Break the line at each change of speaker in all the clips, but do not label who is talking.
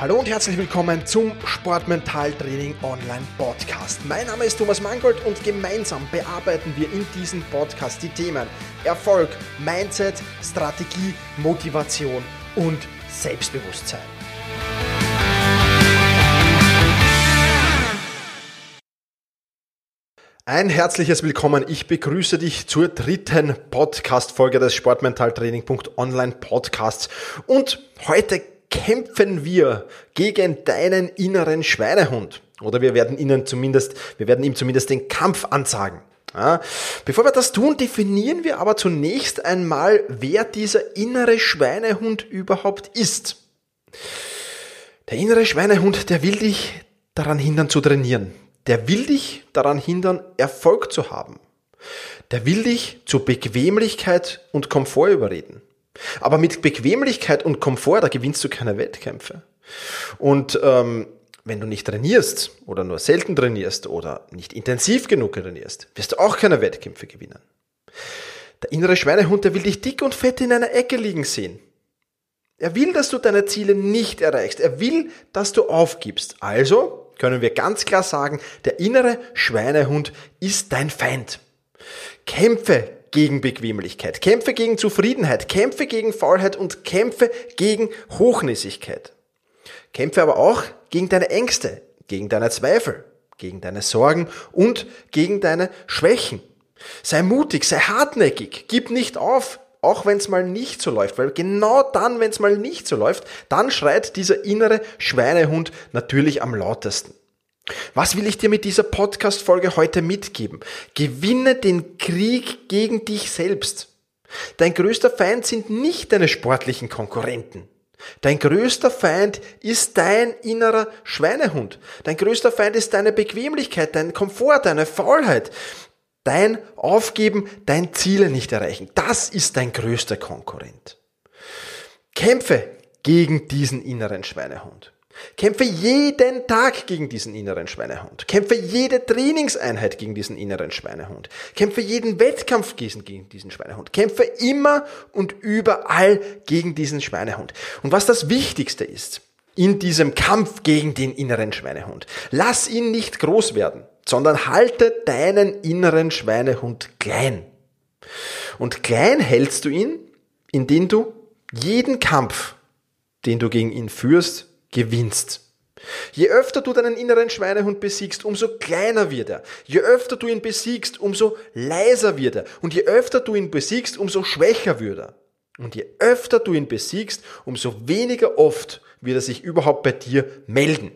Hallo und herzlich willkommen zum Sportmentaltraining Online Podcast. Mein Name ist Thomas Mangold und gemeinsam bearbeiten wir in diesem Podcast die Themen Erfolg, Mindset, Strategie, Motivation und Selbstbewusstsein. Ein herzliches Willkommen. Ich begrüße dich zur dritten Podcast-Folge des Sportmentaltraining.online Podcasts. Und heute kämpfen wir gegen deinen inneren Schweinehund. Oder wir werden ihnen zumindest, wir werden ihm zumindest den Kampf ansagen. Ja, bevor wir das tun, definieren wir aber zunächst einmal, wer dieser innere Schweinehund überhaupt ist. Der innere Schweinehund, der will dich daran hindern zu trainieren. Der will dich daran hindern, Erfolg zu haben. Der will dich zu Bequemlichkeit und Komfort überreden. Aber mit Bequemlichkeit und Komfort, da gewinnst du keine Wettkämpfe. Und ähm, wenn du nicht trainierst oder nur selten trainierst oder nicht intensiv genug trainierst, wirst du auch keine Wettkämpfe gewinnen. Der innere Schweinehund, der will dich dick und fett in einer Ecke liegen sehen. Er will, dass du deine Ziele nicht erreichst. Er will, dass du aufgibst. Also können wir ganz klar sagen, der innere Schweinehund ist dein Feind. Kämpfe gegen Bequemlichkeit, kämpfe gegen Zufriedenheit, kämpfe gegen Faulheit und kämpfe gegen Hochnäsigkeit. Kämpfe aber auch gegen deine Ängste, gegen deine Zweifel, gegen deine Sorgen und gegen deine Schwächen. Sei mutig, sei hartnäckig, gib nicht auf, auch wenn es mal nicht so läuft, weil genau dann, wenn es mal nicht so läuft, dann schreit dieser innere Schweinehund natürlich am lautesten. Was will ich dir mit dieser Podcast-Folge heute mitgeben? Gewinne den Krieg gegen dich selbst. Dein größter Feind sind nicht deine sportlichen Konkurrenten. Dein größter Feind ist dein innerer Schweinehund. Dein größter Feind ist deine Bequemlichkeit, dein Komfort, deine Faulheit, dein Aufgeben, dein Ziele nicht erreichen. Das ist dein größter Konkurrent. Kämpfe gegen diesen inneren Schweinehund. Kämpfe jeden Tag gegen diesen inneren Schweinehund. Kämpfe jede Trainingseinheit gegen diesen inneren Schweinehund. Kämpfe jeden Wettkampf gegen diesen Schweinehund. Kämpfe immer und überall gegen diesen Schweinehund. Und was das Wichtigste ist, in diesem Kampf gegen den inneren Schweinehund, lass ihn nicht groß werden, sondern halte deinen inneren Schweinehund klein. Und klein hältst du ihn, indem du jeden Kampf, den du gegen ihn führst, gewinnst. Je öfter du deinen inneren Schweinehund besiegst, umso kleiner wird er. Je öfter du ihn besiegst, umso leiser wird er. Und je öfter du ihn besiegst, umso schwächer wird er. Und je öfter du ihn besiegst, umso weniger oft wird er sich überhaupt bei dir melden.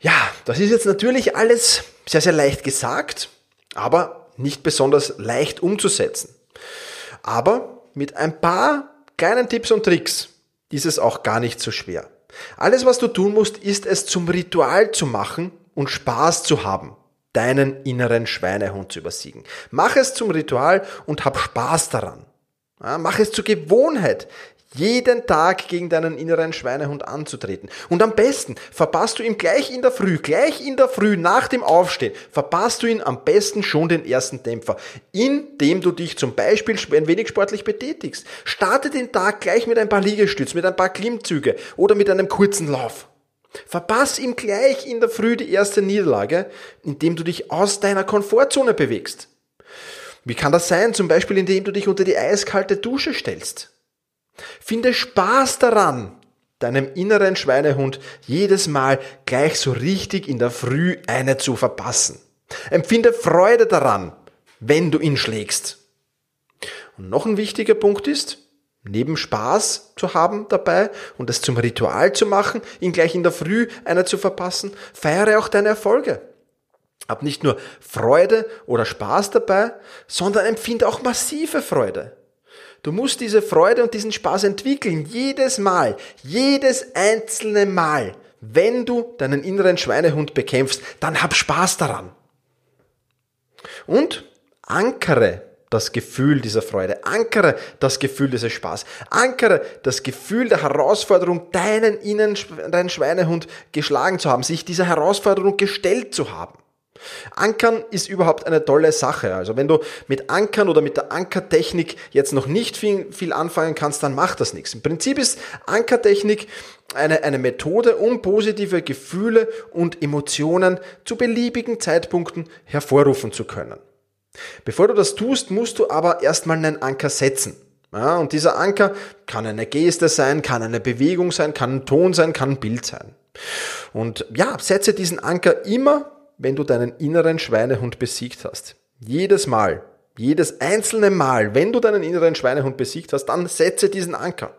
Ja, das ist jetzt natürlich alles sehr, sehr leicht gesagt, aber nicht besonders leicht umzusetzen. Aber mit ein paar kleinen Tipps und Tricks ist es auch gar nicht so schwer. Alles, was du tun musst, ist es zum Ritual zu machen und Spaß zu haben, deinen inneren Schweinehund zu übersiegen. Mach es zum Ritual und hab Spaß daran. Mach es zur Gewohnheit jeden Tag gegen deinen inneren Schweinehund anzutreten. Und am besten verpasst du ihm gleich in der Früh, gleich in der Früh nach dem Aufstehen, verpasst du ihn am besten schon den ersten Dämpfer, indem du dich zum Beispiel ein wenig sportlich betätigst. Starte den Tag gleich mit ein paar Liegestütz, mit ein paar Klimmzüge oder mit einem kurzen Lauf. Verpass ihm gleich in der Früh die erste Niederlage, indem du dich aus deiner Komfortzone bewegst. Wie kann das sein? Zum Beispiel, indem du dich unter die eiskalte Dusche stellst. Finde Spaß daran, deinem inneren Schweinehund jedes Mal gleich so richtig in der Früh eine zu verpassen. Empfinde Freude daran, wenn du ihn schlägst. Und noch ein wichtiger Punkt ist, neben Spaß zu haben dabei und es zum Ritual zu machen, ihn gleich in der Früh eine zu verpassen, feiere auch deine Erfolge. Hab nicht nur Freude oder Spaß dabei, sondern empfinde auch massive Freude. Du musst diese Freude und diesen Spaß entwickeln, jedes Mal, jedes einzelne Mal. Wenn du deinen inneren Schweinehund bekämpfst, dann hab Spaß daran. Und ankere das Gefühl dieser Freude, ankere das Gefühl dieses Spaß, ankere das Gefühl der Herausforderung, deinen inneren Schweinehund geschlagen zu haben, sich dieser Herausforderung gestellt zu haben. Ankern ist überhaupt eine tolle Sache. Also wenn du mit Ankern oder mit der Ankertechnik jetzt noch nicht viel, viel anfangen kannst, dann macht das nichts. Im Prinzip ist Ankertechnik eine, eine Methode, um positive Gefühle und Emotionen zu beliebigen Zeitpunkten hervorrufen zu können. Bevor du das tust, musst du aber erstmal einen Anker setzen. Ja, und dieser Anker kann eine Geste sein, kann eine Bewegung sein, kann ein Ton sein, kann ein Bild sein. Und ja, setze diesen Anker immer wenn du deinen inneren Schweinehund besiegt hast. Jedes Mal, jedes einzelne Mal, wenn du deinen inneren Schweinehund besiegt hast, dann setze diesen Anker.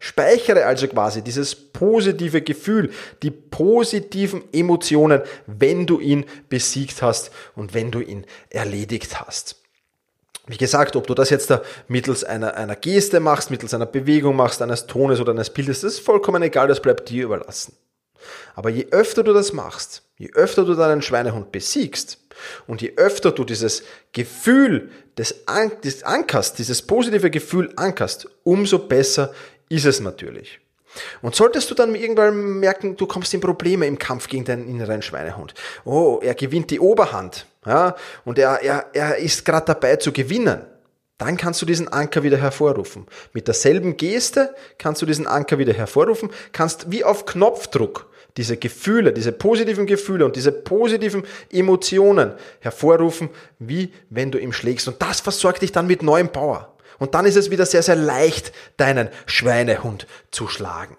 Speichere also quasi dieses positive Gefühl, die positiven Emotionen, wenn du ihn besiegt hast und wenn du ihn erledigt hast. Wie gesagt, ob du das jetzt da mittels einer, einer Geste machst, mittels einer Bewegung machst, eines Tones oder eines Bildes, das ist vollkommen egal, das bleibt dir überlassen. Aber je öfter du das machst, je öfter du deinen Schweinehund besiegst und je öfter du dieses Gefühl des, An des Ankers, dieses positive Gefühl ankerst, umso besser ist es natürlich. Und solltest du dann irgendwann merken, du kommst in Probleme im Kampf gegen deinen inneren Schweinehund. Oh, er gewinnt die Oberhand, ja, und er, er, er ist gerade dabei zu gewinnen. Dann kannst du diesen Anker wieder hervorrufen. Mit derselben Geste kannst du diesen Anker wieder hervorrufen, kannst wie auf Knopfdruck diese Gefühle, diese positiven Gefühle und diese positiven Emotionen hervorrufen, wie wenn du ihm schlägst. Und das versorgt dich dann mit neuem Power. Und dann ist es wieder sehr, sehr leicht, deinen Schweinehund zu schlagen.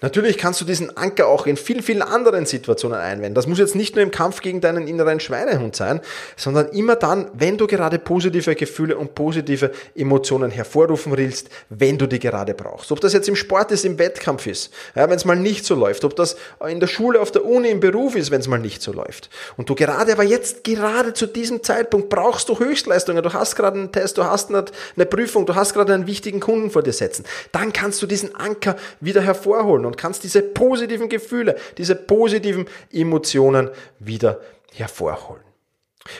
Natürlich kannst du diesen Anker auch in vielen, vielen anderen Situationen einwenden. Das muss jetzt nicht nur im Kampf gegen deinen inneren Schweinehund sein, sondern immer dann, wenn du gerade positive Gefühle und positive Emotionen hervorrufen willst, wenn du die gerade brauchst. Ob das jetzt im Sport ist, im Wettkampf ist, ja, wenn es mal nicht so läuft, ob das in der Schule, auf der Uni, im Beruf ist, wenn es mal nicht so läuft. Und du gerade, aber jetzt gerade zu diesem Zeitpunkt brauchst du Höchstleistungen, du hast gerade einen Test, du hast eine Prüfung, du hast gerade einen wichtigen Kunden vor dir setzen. Dann kannst du diesen Anker wieder hervorrufen hervorholen und kannst diese positiven Gefühle, diese positiven Emotionen wieder hervorholen.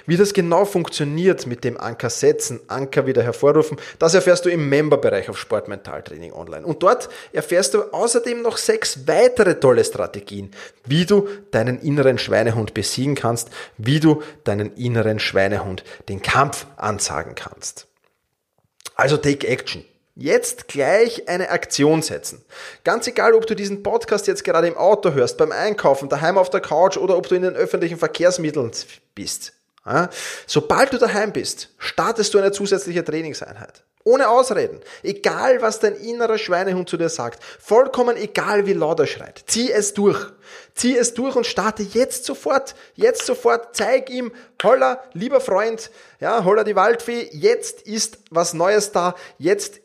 Wie das genau funktioniert mit dem Anker setzen, Anker wieder hervorrufen, das erfährst du im Memberbereich auf Sportmentaltraining online. Und dort erfährst du außerdem noch sechs weitere tolle Strategien, wie du deinen inneren Schweinehund besiegen kannst, wie du deinen inneren Schweinehund den Kampf ansagen kannst. Also take action. Jetzt gleich eine Aktion setzen. Ganz egal, ob du diesen Podcast jetzt gerade im Auto hörst, beim Einkaufen, daheim auf der Couch oder ob du in den öffentlichen Verkehrsmitteln bist. Sobald du daheim bist, startest du eine zusätzliche Trainingseinheit. Ohne Ausreden. Egal, was dein innerer Schweinehund zu dir sagt. Vollkommen egal, wie laut er schreit. Zieh es durch. Zieh es durch und starte jetzt sofort. Jetzt sofort. Zeig ihm, holla, lieber Freund, ja, holla die Waldfee. Jetzt ist was Neues da. Jetzt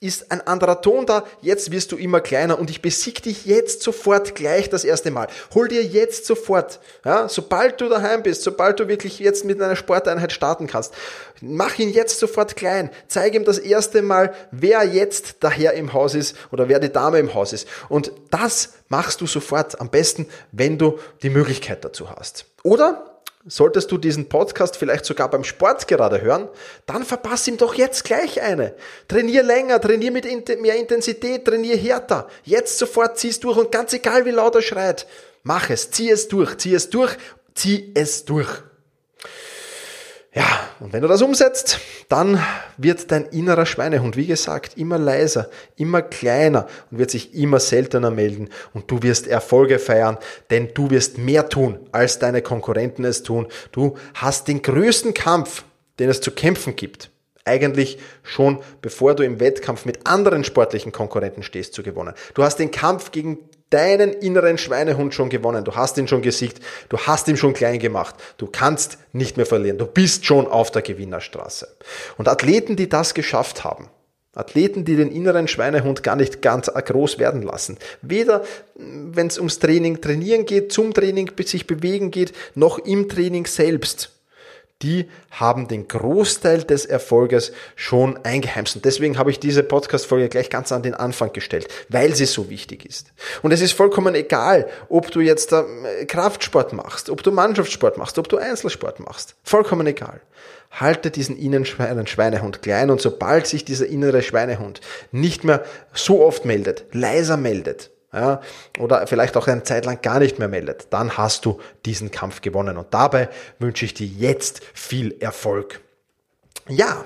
ist ein anderer Ton da, jetzt wirst du immer kleiner und ich besieg dich jetzt sofort gleich das erste Mal. Hol dir jetzt sofort, ja, sobald du daheim bist, sobald du wirklich jetzt mit einer Sporteinheit starten kannst, mach ihn jetzt sofort klein. Zeig ihm das erste Mal, wer jetzt daher im Haus ist oder wer die Dame im Haus ist. Und das machst du sofort am besten, wenn du die Möglichkeit dazu hast. Oder Solltest du diesen Podcast vielleicht sogar beim Sport gerade hören, dann verpass ihm doch jetzt gleich eine. Trainier länger, trainier mit mehr Intensität, trainier härter. Jetzt sofort zieh's durch und ganz egal wie laut er schreit, mach es, zieh es durch, zieh es durch, zieh es durch. Ja, und wenn du das umsetzt, dann wird dein innerer Schweinehund, wie gesagt, immer leiser, immer kleiner und wird sich immer seltener melden und du wirst Erfolge feiern, denn du wirst mehr tun, als deine Konkurrenten es tun. Du hast den größten Kampf, den es zu kämpfen gibt, eigentlich schon bevor du im Wettkampf mit anderen sportlichen Konkurrenten stehst, zu gewonnen. Du hast den Kampf gegen deinen inneren Schweinehund schon gewonnen. Du hast ihn schon gesiegt. Du hast ihn schon klein gemacht. Du kannst nicht mehr verlieren. Du bist schon auf der Gewinnerstraße. Und Athleten, die das geschafft haben, Athleten, die den inneren Schweinehund gar nicht ganz groß werden lassen. Weder, wenn es ums Training trainieren geht, zum Training sich bewegen geht, noch im Training selbst die haben den Großteil des Erfolges schon eingeheimst. Und deswegen habe ich diese Podcast-Folge gleich ganz an den Anfang gestellt, weil sie so wichtig ist. Und es ist vollkommen egal, ob du jetzt äh, Kraftsport machst, ob du Mannschaftssport machst, ob du Einzelsport machst. Vollkommen egal. Halte diesen inneren Schweinehund klein und sobald sich dieser innere Schweinehund nicht mehr so oft meldet, leiser meldet, ja, oder vielleicht auch eine Zeit lang gar nicht mehr meldet, dann hast du diesen Kampf gewonnen. Und dabei wünsche ich dir jetzt viel Erfolg. Ja,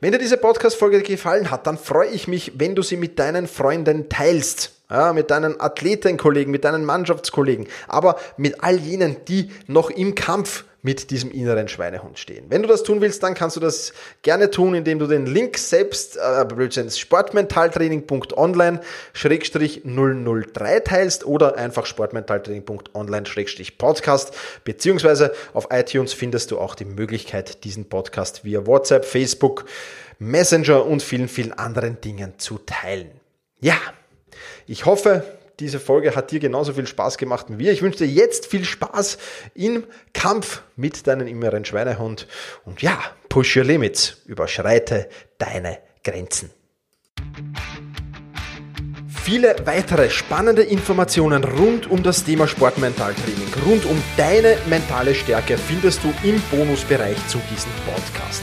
wenn dir diese Podcast-Folge gefallen hat, dann freue ich mich, wenn du sie mit deinen Freunden teilst. Ja, mit deinen Athletenkollegen, mit deinen Mannschaftskollegen, aber mit all jenen, die noch im Kampf mit diesem inneren Schweinehund stehen. Wenn du das tun willst, dann kannst du das gerne tun, indem du den Link selbst, äh, sportmentaltraining.online 003 teilst oder einfach sportmentaltraining.online Podcast, beziehungsweise auf iTunes findest du auch die Möglichkeit, diesen Podcast via WhatsApp, Facebook, Messenger und vielen, vielen anderen Dingen zu teilen. Ja, ich hoffe, diese Folge hat dir genauso viel Spaß gemacht wie mir. Ich wünsche dir jetzt viel Spaß im Kampf mit deinem inneren Schweinehund. Und ja, push your limits. Überschreite deine Grenzen. Viele weitere spannende Informationen rund um das Thema Sportmentaltraining, rund um deine mentale Stärke findest du im Bonusbereich zu diesem Podcast.